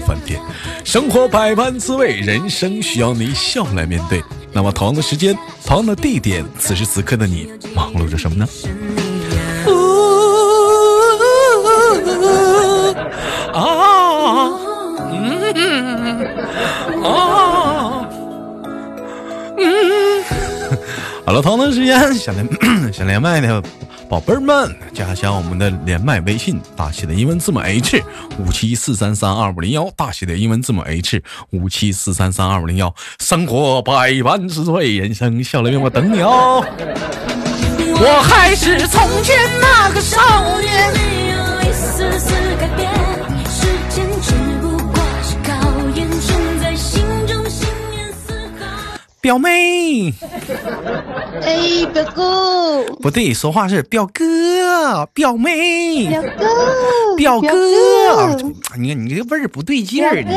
饭店。生活百般滋味，人生需要你笑来面对。那么同样的时间，同样的地点，此时此刻的你忙碌着什么呢？啊，嗯啊。嗯，好了，同样的时间想连 想连麦的宝贝儿们，加一下我们的连麦微信，大写的英文字母 H 五七四三三二五零幺，大写的英文字母 H 五七四三三二五零幺。生活百般滋味，人生笑脸面，我等你哦。我还是从前那个少年。表妹，哎，表哥，不对，说话是表哥，表妹，表哥，表哥，你看你这个味儿不对劲儿，你。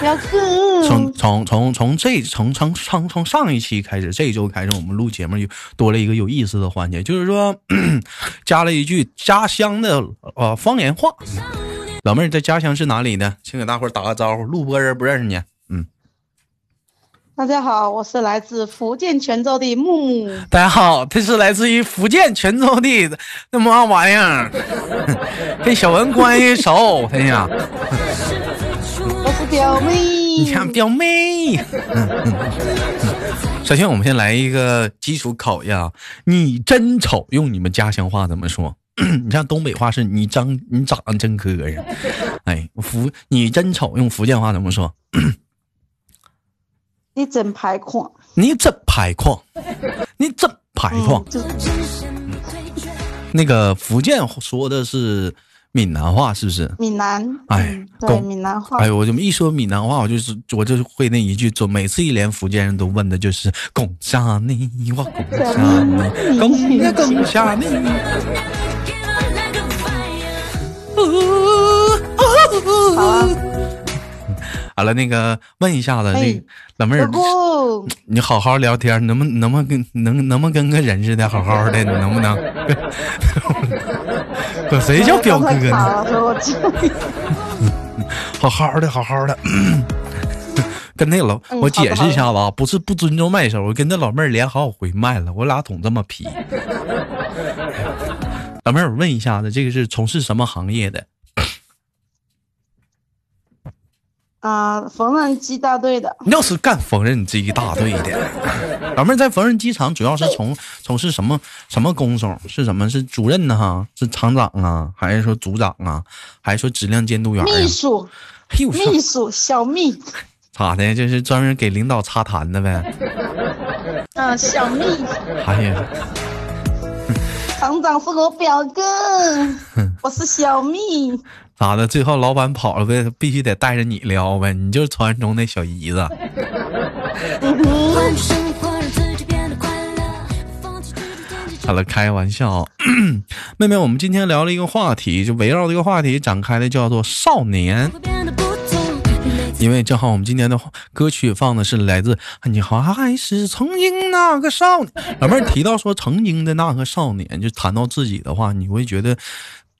表哥，从从从从这从从从从上一期开始，这一周开始，我们录节目又多了一个有意思的环节，就是说加了一句家乡的呃方言话。老妹儿在家乡是哪里的？先给大伙儿打个招呼，录播人不认识你。大家好，我是来自福建泉州的木木。大家好，这是来自于福建泉州的那么玩意儿，跟小文关系熟，哎呀。我是表妹。你看表妹。首先，我们先来一个基础考验啊，你真丑，用你们家乡话怎么说？你像东北话是你长你长得真磕碜。哎，福你真丑，用福建话怎么说？你真排矿，你真排矿，你真排矿。那个福建说的是闽南话，是不是？闽南，哎，对，闽南话。哎呦，我怎么一说闽南话，我就是我就会那一句，就每次一连福建人都问的就是“贡下你，我贡下你，贡呀贡下你”。好。好了，那个问一下子，那老妹儿，你好好聊天，能不能不能跟能能不能跟个人似的，好好的，你能不能？管谁叫表哥呢？好好的，好好的，跟那老我解释一下子啊，不是不尊重麦手，我跟那老妹儿连好几回麦了，我俩总这么皮。老妹儿，我问一下子，这个是从事什么行业的？啊，缝纫机大队的。要是干缝纫机大队的，老妹儿在缝纫机厂主要是从从事什么什么工种？是什么？是主任呢？哈，是厂长啊，还是说组长啊？还是说质量监督员？秘书，秘书，小秘。咋的？就是专门给领导擦痰的呗。啊，小秘。哎呀，厂长是我表哥，我是小秘。咋的？最后老板跑了呗，必须得带着你撩呗，你就是传说中那小姨子。好了，开玩笑，妹妹，我们今天聊了一个话题，就围绕这个话题展开的，叫做少年。因为正好我们今天的歌曲放的是来自你好还是曾经那个少年。老妹儿提到说曾经的那个少年，就谈到自己的话，你会觉得。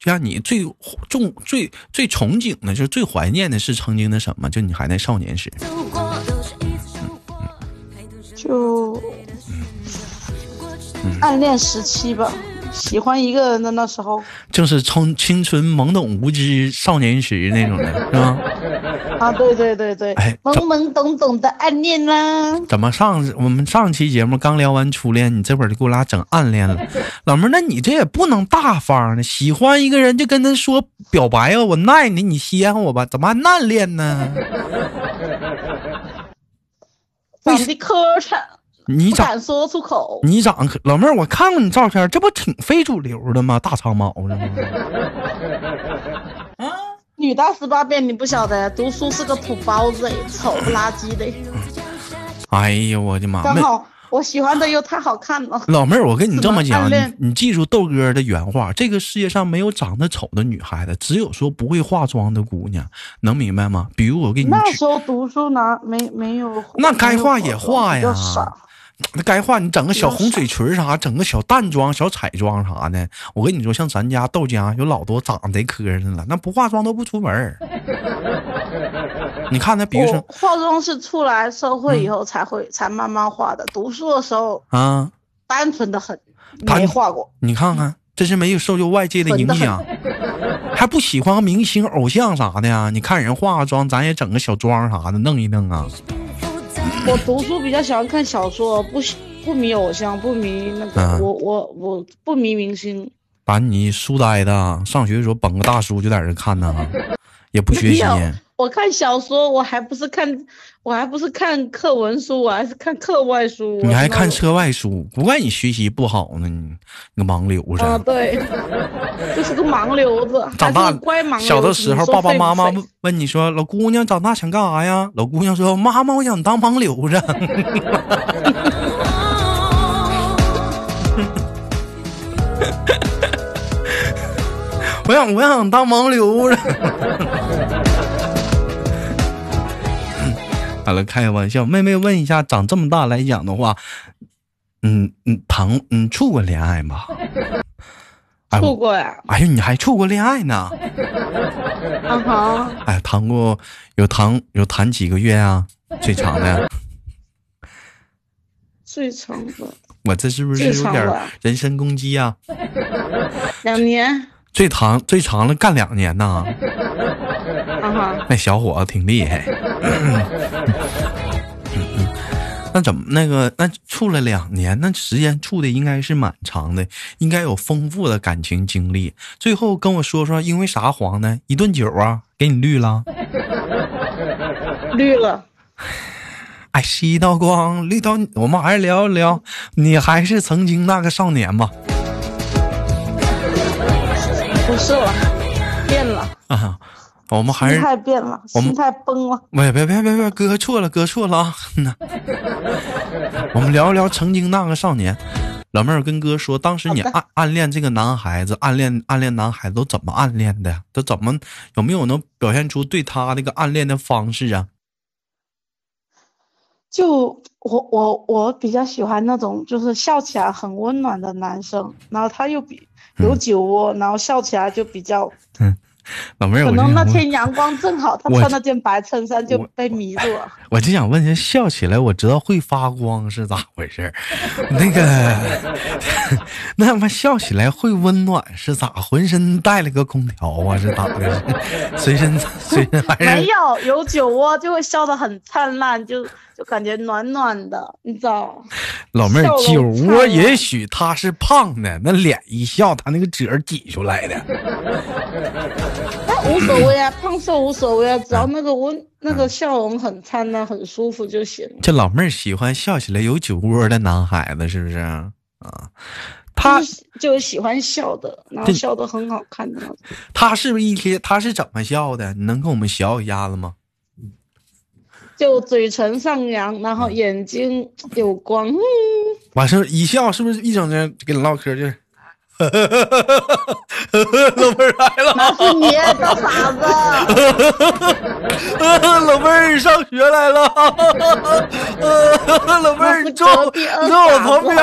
就像你最重、最最憧憬的，就是最怀念的是曾经的什么？就你还在少年时，就暗恋时期吧。喜欢一个人的那时候，就是从青春懵懂无知少年时那种的，是吧？啊，对对对对，哎，懵懵懂懂的暗恋啦。怎么上我们上期节目刚聊完初恋，你这会儿就给我俩整暗恋了？老妹儿，那你这也不能大方呢，喜欢一个人就跟他说表白啊，我爱你，你稀罕我吧？怎么还暗恋呢？长得磕碜。你咋说出口？你长可老妹儿，我看过你照片，这不挺非主流的吗？大长毛的吗？啊，女大十八变，你不晓得，读书是个土包子，丑不拉几的。哎呀，我的妈！刚好我喜欢的又太好看了。老妹儿，我跟你这么讲，么你你记住豆哥的原话：这个世界上没有长得丑的女孩子，只有说不会化妆的姑娘，能明白吗？比如我给你，那时候读书哪没没有？那该画也画呀。那该画你整个小红嘴唇啥，整个小淡妆、小彩妆啥的。我跟你说，像咱家豆家有老多长得贼磕碜了，那不化妆都不出门儿。你看他，比如我说化妆是出来社会以后才会、才慢慢化的，读书的时候啊，单纯的很，单没画过。你看看，这是没有受就外界的影响，还不喜欢明星、偶像啥的呀？你看人化个妆，咱也整个小妆啥的，弄一弄啊。我读书比较喜欢看小说，不喜不迷偶像，不迷那个，嗯我我我不迷明星。把你书呆的，上学的时候捧个大书就在这看呢，也不学习。我看小说，我还不是看，我还不是看课文书，我还是看课外书。你还看车？课外书，不怪你学习不好呢，你你个盲流子。啊，对，就是个盲流子，长大乖盲流。小的时候，爸爸妈妈问问你说：“老姑娘长大想干啥呀？”老姑娘说：“妈妈，我想当盲流子。”我想，我想当盲流子。好了，开个玩笑。妹妹问一下，长这么大来讲的话，嗯嗯，谈嗯处过恋爱吗？处过呀，哎呀，你还处过恋爱呢？啊哈，哎，谈过有谈有谈几个月啊？最长的，最长的我这是不是有点人身攻击啊？两年，最长最长了干两年呐，啊哈，那小伙子挺厉害。那怎么那个那处了两年，那时间处的应该是蛮长的，应该有丰富的感情经历。最后跟我说说，因为啥黄呢？一顿酒啊，给你绿了。绿了。哎，是一道光，绿到我们还是聊一聊，你还是曾经那个少年吧。不是了，变了，啊，我们还是心态变了，心态崩了。别别别别别，哥错了，哥错了啊！我们聊一聊曾经那个少年。老妹儿跟哥说，当时你暗暗恋这个男孩子，暗恋暗恋男孩子都怎么暗恋的呀？都怎么有没有能表现出对他那个暗恋的方式啊？就我我我比较喜欢那种就是笑起来很温暖的男生，然后他又比嗯有酒窝，然后笑起来就比较，老妹儿，可能那天阳光正好，他穿那件白衬衫就被迷住了。我就想问一下，笑起来我知道会发光是咋回事儿？那个，那他妈笑起来会温暖是咋？浑身带了个空调啊？是咋的？随身随身还是没有有酒窝就会笑得很灿烂，就就感觉暖暖的，你知道？老妹儿酒窝，也许他是胖的，那脸一笑，他那个褶儿挤出来的。那无所谓啊，胖瘦无所谓啊，只要那个温那个笑容很灿烂、很舒服就行了。这老妹儿喜欢笑起来有酒窝的男孩子，是不是啊？他就是喜欢笑的，然后笑的很好看的。他是不是一天他是怎么笑的？你能跟我们学一下子吗？就嘴唇上扬，然后眼睛有光，嗯，完事儿一笑，是不是一整天跟你唠嗑就是？老妹儿来了，那是你大傻子。老妹儿上学来了，老妹儿你坐你坐我旁边儿。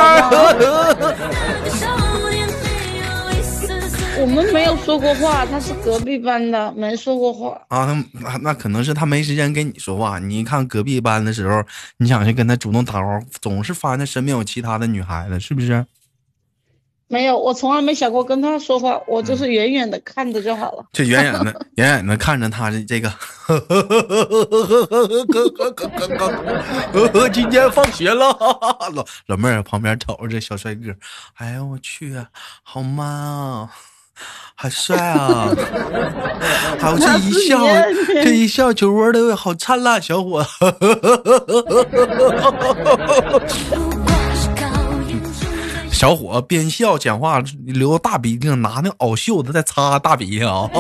我们没有说过话，他是隔壁班的，没说过话。啊，那那那可能是他没时间跟你说话。你一看隔壁班的时候，你想去跟他主动打招呼，总是发现他身边有其他的女孩子，是不是？没有，我从来没想过跟他说话，我就是远远的看着就好了。就远远的、远远的看着他的这个，今天放学了，老老妹儿旁边瞅着这小帅哥，哎呀我去，好 man 啊，好帅啊！还有这一笑，这一笑酒窝的好灿烂，小伙子。小伙边笑讲话，流大鼻涕，拿那袄袖子在擦大鼻涕啊。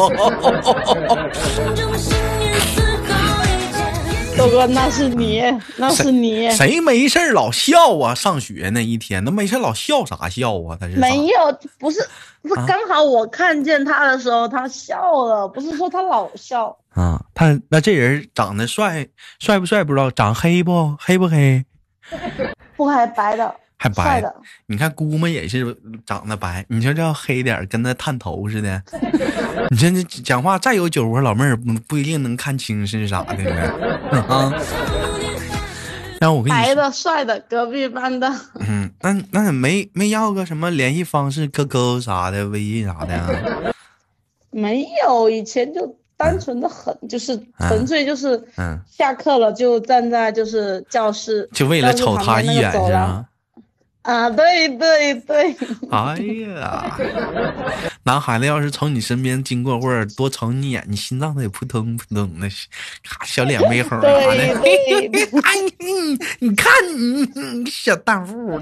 豆哥，那是你，那是你，谁没事老笑啊？上学那一天，那没事老笑啥笑啊？他是没有，不是，不是，刚好我看见他的时候，他笑了，不是说他老笑啊。他那这人长得帅，帅不帅不知道，长黑不黑不黑？不黑，白的。还白，你看姑妈也是长得白，你说这要黑点跟那探头似的。你这这讲话再有酒窝，老妹儿不不一定能看清是啥的啊。那我跟你白的帅的隔壁班的。嗯，那那没没要个什么联系方式，QQ 啥的，微信啥的啊？没有，以前就单纯的很，就是纯粹就是，嗯，下课了就站在就是教室，就为了瞅他一眼是吧？啊，对对对！哎呀，男孩子要是从你身边经过，或者多瞅你一眼，你心脏得扑通扑通的，咔，小脸微红啥的。哎，你你看你小荡妇。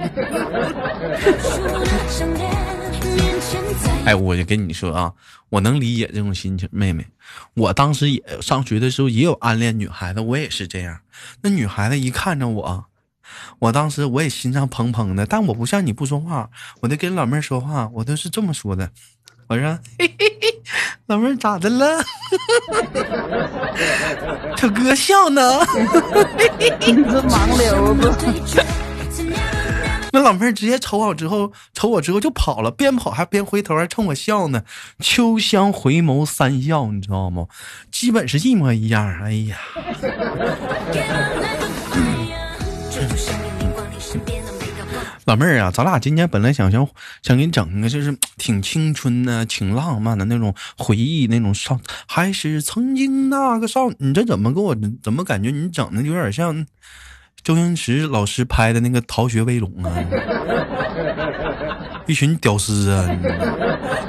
哎，我就跟你说啊，我能理解这种心情，妹妹。我当时也上学的时候也有暗恋女孩子，我也是这样。那女孩子一看着我。我当时我也心脏砰砰的，但我不像你不说话，我得跟老妹儿说话，我都是这么说的。我说：“嘿嘿嘿，老妹儿咋的了？他哥笑呢。”你这盲流子。那老妹儿直接瞅我之后，瞅我之后就跑了，边跑还边回头还冲我笑呢。秋香回眸三笑，你知道吗？基本是一模一样。哎呀。老妹儿啊，咱俩今天本来想想想给你整个，就是挺青春的、挺浪漫的那种回忆，那种少还是曾经那个少。你这怎么给我怎么感觉你整的有点像周星驰老师拍的那个《逃学威龙》啊？一群屌丝啊！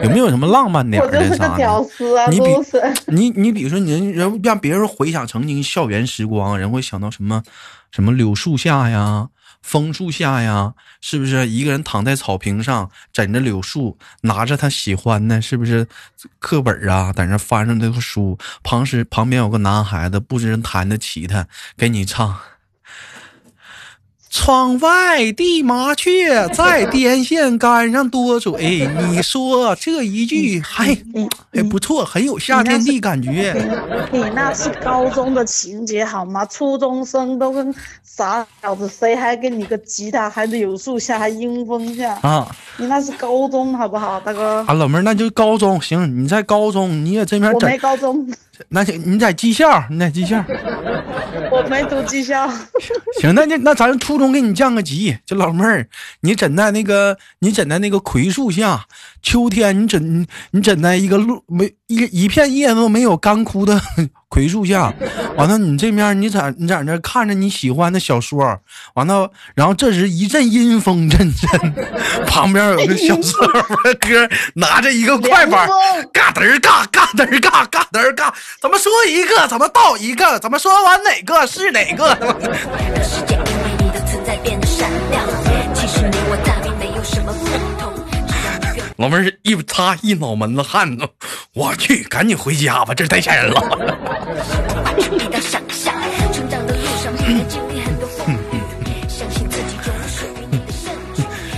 有没有什么浪漫点的啥的？你比你你比如说，你人让别人回想曾经校园时光，人会想到什么？什么柳树下呀？枫树下呀，是不是一个人躺在草坪上，枕着柳树，拿着他喜欢的，是不是课本啊，在那翻着那个书，旁时旁边有个男孩子，不知弹的吉他，给你唱。窗外的麻雀在电线杆上多嘴，你说这一句还还不错，很有夏天的感觉。你那是高中的情节好吗？初中生都跟傻小子，谁还给你个吉他，还得有树下，还阴风下啊？你那是高中好不好，大哥？啊，老妹儿，那就高中行。你在高中，你也这边我没高中。那行，你在技校，你在技校。我没读技校。行，那那那咱初中给你降个级，就老妹儿，你枕在那个，你枕在那个槐树下，秋天你枕你枕在一个路没一一片叶子都没有干枯的。葵树下，完了，你这面你在你在那看着你喜欢的小说，完了，然后这时一阵阴风阵阵，旁边有个小帅 哥拿着一个快板，嘎嘚儿嘎嘎嘚儿嘎嘎嘚儿嘎，怎么说一个？怎么倒一个，怎么说完哪个是哪个？老妹儿一擦一脑门子汗呢，我去，赶紧回家吧，这太吓人了。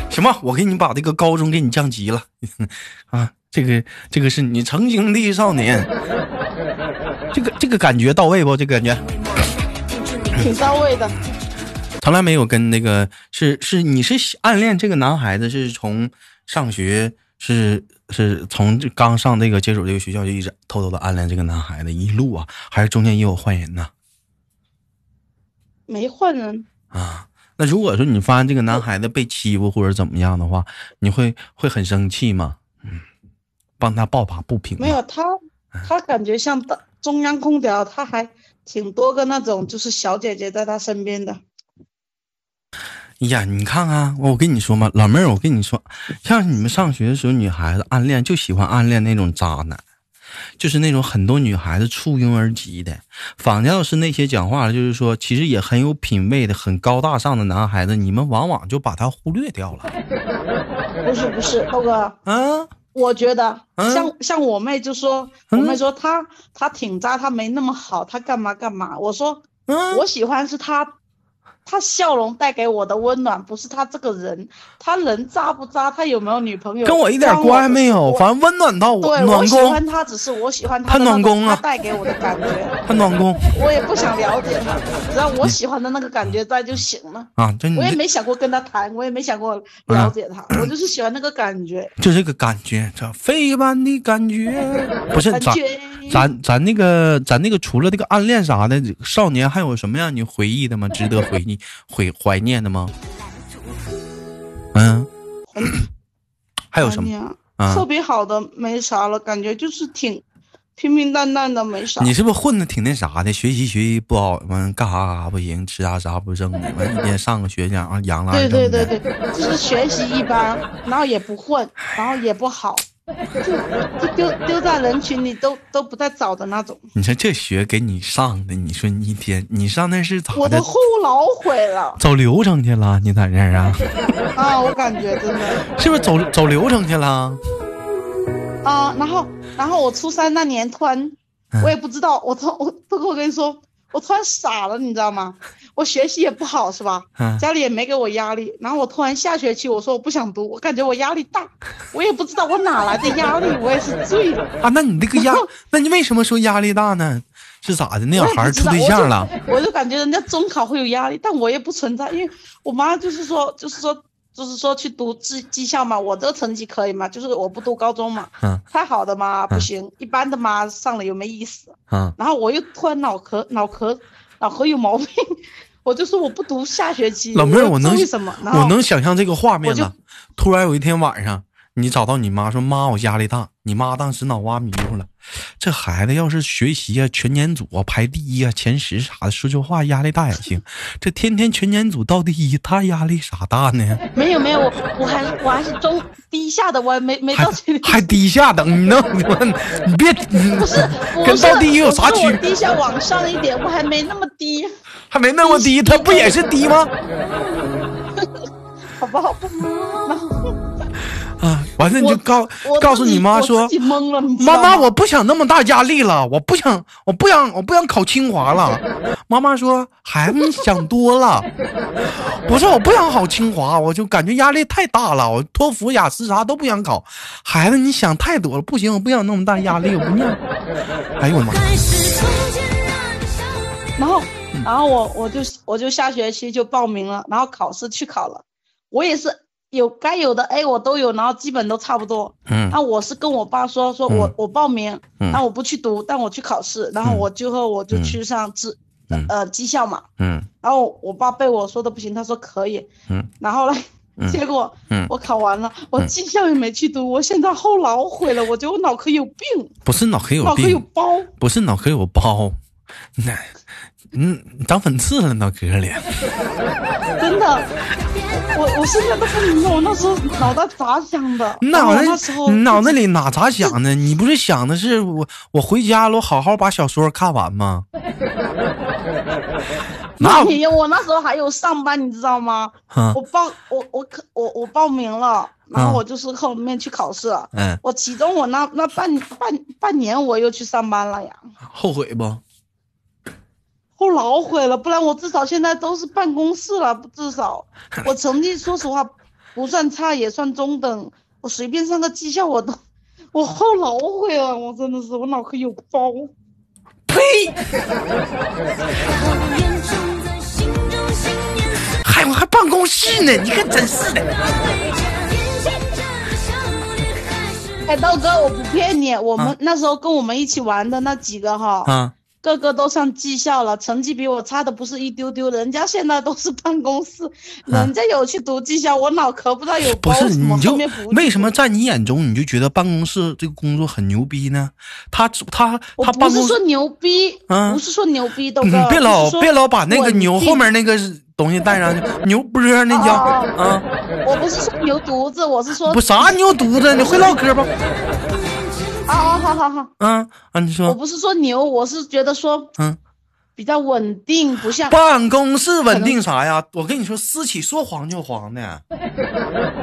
行吧，我给你把这个高中给你降级了啊，这个这个是你曾经的少年，这个这个感觉到位不？这个感觉挺到位的。从来没有跟那个是是你是暗恋这个男孩子，是从上学。是是从刚上那个接手这个学校就一直偷偷的暗恋这个男孩子一路啊，还是中间也有换人呢？没换人啊。那如果说你发现这个男孩子被欺负或者怎么样的话，你会会很生气吗？嗯，帮他抱把不平。没有他，他感觉像中央空调，他还挺多个那种就是小姐姐在他身边的。哎呀，你看看我，我跟你说嘛，老妹儿，我跟你说，像你们上学的时候，女孩子暗恋就喜欢暗恋那种渣男，就是那种很多女孩子簇拥而集的。反倒是那些讲话就是说其实也很有品位的、很高大上的男孩子，你们往往就把他忽略掉了。不是不是，豆哥，嗯，我觉得像像我妹就说，我妹说他他挺渣，她没那么好，她干嘛干嘛。我说，我喜欢是他。他笑容带给我的温暖，不是他这个人，他人渣不渣，他有没有女朋友，跟我一点关系没有，反正温暖到我。对，我喜欢他，只是我喜欢他。他暖宫啊，他带给我的感觉。他暖宫。我也不想了解他，只要我喜欢的那个感觉在就行了。啊，真我也没想过跟他谈，我也没想过了解他，我就是喜欢那个感觉。就这个感觉，这飞一般的感觉，不是咱咱咱那个咱那个除了这个暗恋啥的，少年还有什么让你回忆的吗？值得回忆？怀怀念的吗？嗯，还有什么？特别好的没啥了，感觉就是挺平平淡淡的，没啥。你是不是混的挺那啥的？学习学习不好，完干啥干啥不行，吃啥啥不正的，完一天上个学养养了。对对对对，就是学习一般，然后也不混，然后也不好。就丢丢在人群里都都不带找的那种。你说这学给你上的，你说你一天你上那是咋的？我的后脑毁了，走流程去了，你在这儿啊？啊，我感觉真的是不是走走流程去了？啊，然后然后我初三那年突然，我也不知道，我突我不跟我跟你说。我突然傻了，你知道吗？我学习也不好，是吧？家里也没给我压力。然后我突然下学期，我说我不想读，我感觉我压力大，我也不知道我哪来的压力，我也是醉了啊。那你那个压，那你为什么说压力大呢？是咋的？那小孩处对象了？我就感觉人家中考会有压力，但我也不存在，因为我妈就是说，就是说。就是说去读技技校嘛，我这个成绩可以嘛？就是我不读高中嘛，太好的嘛不行，一般的嘛上了又没意思。嗯，然后我又突然脑壳脑壳脑壳有毛病，我就说我不读下学期。老妹儿，我能为什么？我能想象这个画面了。突然有一天晚上。你找到你妈说妈，我压力大。你妈当时脑瓜迷糊了。这孩子要是学习啊，全年组啊排第一啊，前十啥的，说句话压力大也行。这天天全年组到第一，他压力啥大呢？没有没有，我我还我还是中低下的，我还没没到还低下等你呢？你别不是跟到第一有啥区别？低下往上一点，我还没那么低，还没那么低，他不也是低吗？好不好？啊！完了你就告告诉你妈说，妈妈，我不想那么大压力了，我不想，我不想，我不想考清华了。妈妈说，孩子你想多了。我说我不想考清华，我就感觉压力太大了，我托福、雅思啥都不想考。孩子你想太多了，不行，我不想那么大压力，我不念。哎呦我妈！然后，然后我我就我就下学期就报名了，然后考试去考了，我也是。有该有的 A 我都有，然后基本都差不多。嗯，那我是跟我爸说，说我我报名，那我不去读，但我去考试，然后我最后我就去上职，呃技校嘛。嗯，然后我爸被我说的不行，他说可以。嗯，然后呢，结果我考完了，我技校也没去读，我现在后脑毁了，我觉得我脑壳有病。不是脑壳有病，脑壳有包。不是脑壳有包，那嗯长粉刺了脑壳里。真的。我我现在都不明白我那时候脑袋咋想的。脑袋那时候脑袋里哪咋想的？你不是想的是我我回家了，我好好把小说看完吗？那你我那时候还有上班，你知道吗？我报我我可我我报名了，然后我就是后面去考试。嗯。我其中我那那半半半年我又去上班了呀。后悔不？我老悔了，不然我至少现在都是办公室了。至少我成绩说实话不算差，也算中等。我随便上个技校我都，我后老悔了。我真的是我脑壳有包。呸！还我还办公室呢，你可真是的。哎，道哥，我不骗你，我们那时候跟我们一起玩的那几个哈。个个都上技校了，成绩比我差的不是一丢丢，人家现在都是办公室，人家有去读技校，我脑壳不知道有不是你就为什么在你眼中你就觉得办公室这个工作很牛逼呢？他他他不是说牛逼，不是说牛逼，都别老别老把那个牛后面那个东西带上去，牛波那叫啊，我不是说牛犊子，我是说不啥牛犊子，你会唠嗑不？啊，好好好，嗯啊，你说，我不是说牛，我是觉得说，嗯，比较稳定，不像办公室稳定啥呀？我跟你说，私企说黄就黄的。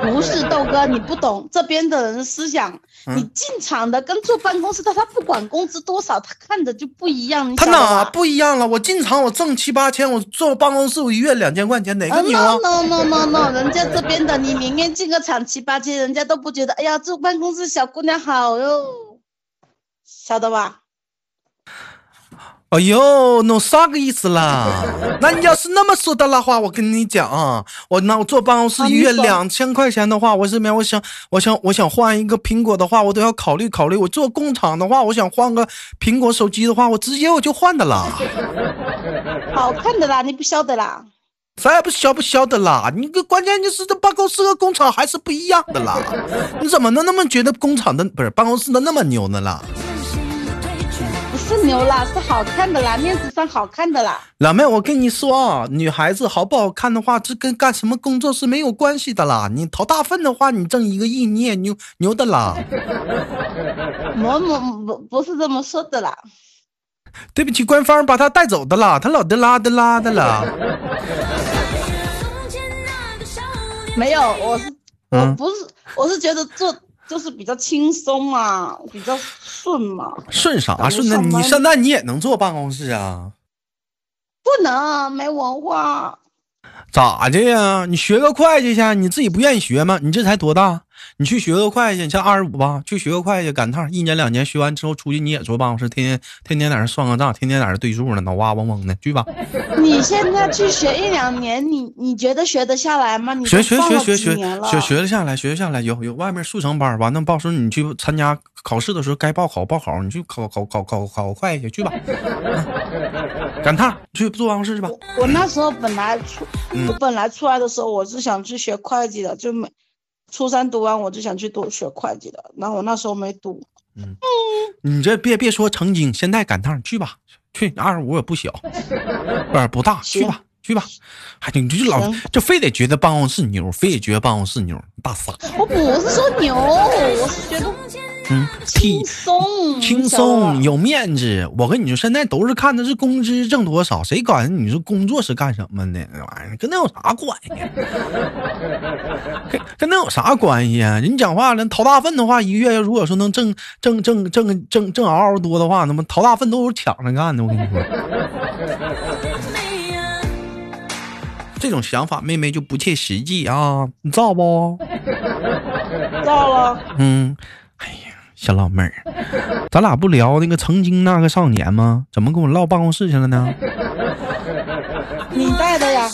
不是豆哥，你不懂这边的人思想。你进厂的跟坐办公室的，他不管工资多少，他看着就不一样。他哪不一样了？我进厂我挣七八千，我坐办公室我一月两千块钱，哪个牛啊？no no no no no，人家这边的你明年进个厂七八千，人家都不觉得。哎呀，坐办公室小姑娘好哟，晓得吧？哎呦，那啥个意思啦？那你要是那么说的的话，我跟你讲，我那我坐办公室一月两千块钱的话，我这边我想，我想，我想换一个苹果的话，我都要考虑考虑。我做工厂的话，我想换个苹果手机的话，我直接我就换的啦。好看的啦，你不晓得啦？啥也不晓不晓得啦？你个关键就是这办公室和工厂还是不一样的啦。你怎么能那么觉得工厂的不是办公室的那么牛呢啦？是牛啦，是好看的啦，面子上好看的啦。老妹，我跟你说啊，女孩子好不好看的话，这跟干什么工作是没有关系的啦。你淘大粪的话，你挣一个亿，你也牛牛的啦。我我不不是这么说的啦。对不起，官方把他带走的啦，他老的拉的拉的啦。没有，我是我不是，我是觉得做。就是比较轻松嘛，比较顺嘛。顺啥顺呢？你现在你也能坐办公室啊？不能，没文化。咋的呀？你学个会计去，你自己不愿意学吗？你这才多大？你去学个会计，你像二十五吧，去学个会计赶趟，一年两年学完之后出去你也坐办公室，天天天天在那算个账，天天在那对数呢，脑瓜嗡嗡的，去吧。你现在去学一两年，你你觉得学得下来吗？你学学学学学学学得下来，学得下来。有有外面速成班，完了到时候你去参加考试的时候该报考报考，你去考考考考考个会计去吧。赶趟去坐办公室去吧。我那时候本来出，我本来出来的时候我是想去学会计的，就没。初三读完我就想去读学会计的，然后我那时候没读。嗯，你这别别说曾经，现在赶趟去吧，去二十五也不小，不是不大，去吧去吧。还你就老就非得觉得办公室牛，非得觉得办公室牛，大傻。我不是说牛，我是觉得。嗯，轻松轻松有面子。我跟你说，现在都是看的是工资挣多少，谁管你说工作是干什么的？那玩意儿跟那有啥关系？跟跟那有啥关系啊？人讲话了，掏大粪的话，一个月如果说能挣挣挣挣挣挣嗷嗷多的话，那么掏大粪都是抢着干的。我跟你说，这种想法，妹妹就不切实际啊！你造不？造了。嗯。小老妹儿，咱俩不聊那个曾经那个少年吗？怎么跟我唠办公室去了呢？你带的呀。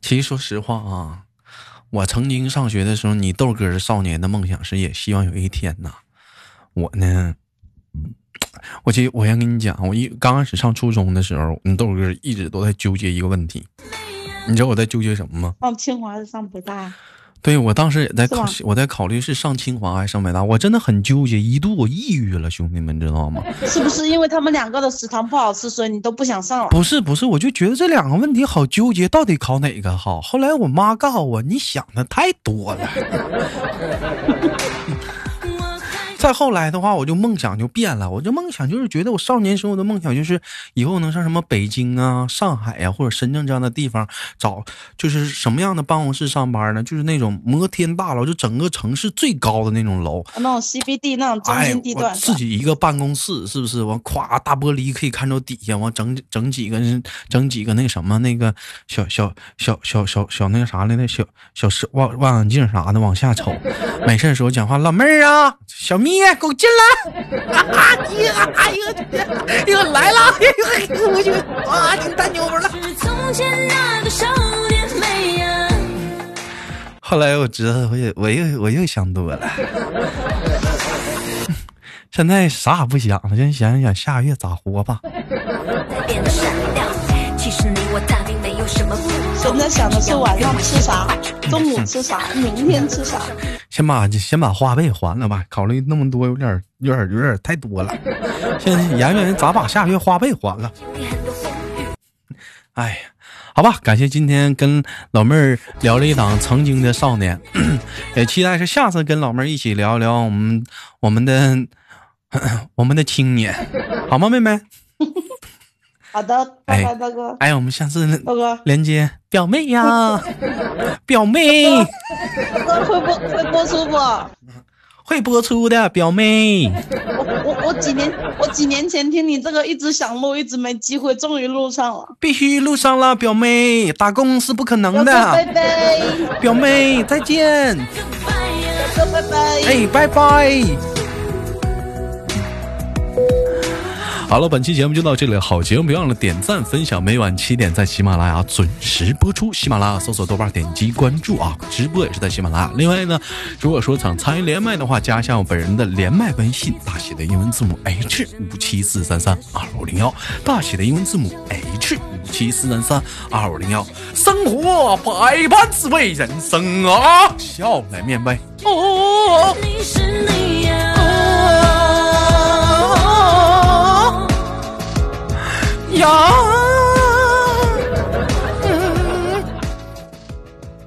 其实说实话啊，我曾经上学的时候，你豆哥少年的梦想是也希望有一天呐，我呢，我其实我先跟你讲，我一刚开始上初中的时候，你豆哥一直都在纠结一个问题，你知道我在纠结什么吗？上清华还是上北大？对，我当时也在考，我在考虑是上清华还是上北大，我真的很纠结，一度我抑郁了，兄弟们知道吗？是不是因为他们两个的食堂不好吃，所以你都不想上了？不是不是，我就觉得这两个问题好纠结，到底考哪个好？后来我妈告诉我，你想的太多了。再后来的话，我就梦想就变了。我就梦想就是觉得我少年时候的梦想就是以后能上什么北京啊、上海呀或者深圳这样的地方找，就是什么样的办公室上班呢？就是那种摩天大楼，就整个城市最高的那种楼，那种 CBD 那种中心地段，自己一个办公室是不是？完，咵大玻璃可以看到底下，完整整几个人，整几个那什么那个小小小小小小那个啥来那小小视望望远镜啥的往下瞅，没事的时候讲话，老妹儿啊，小蜜。给我进来！啊呀，哎呦，来了！哎呦，我去，啊，你太牛了！后来我知道，我又，我又，我又想多了。现在啥也不想了，先想想下个月咋活吧。现在想的是晚上吃啥，中午吃啥，明天吃啥。先把先把花呗还了吧，考虑那么多有点有点有点太多了。现在研究咋把下个月花呗还了。哎呀，好吧，感谢今天跟老妹儿聊了一档曾经的少年，也期待是下次跟老妹儿一起聊聊我们我们的 我们的青年，好吗，妹妹？好的，拜拜，大哥。哎，我们下次大哥连接表妹呀，表妹，哥会播会播出不？会播出的表妹。我我我几年我几年前听你这个一直想录，一直没机会，终于录上了。必须录上了，表妹，打工是不可能的。拜拜，表妹再见。拜拜，哎，拜拜。好了，本期节目就到这里。好节目，别忘了点赞、分享。每晚七点在喜马拉雅准时播出。喜马拉雅搜索豆瓣，点击关注啊！直播也是在喜马拉雅。另外呢，如果说想参与连麦的话，加一下我本人的连麦微信，大写的英文字母 H 五七四三三二五零幺，大写的英文字母 H 五七四三三二五零幺。生活百般滋味，人生啊，笑来面对。哦。你是你呀。y'all.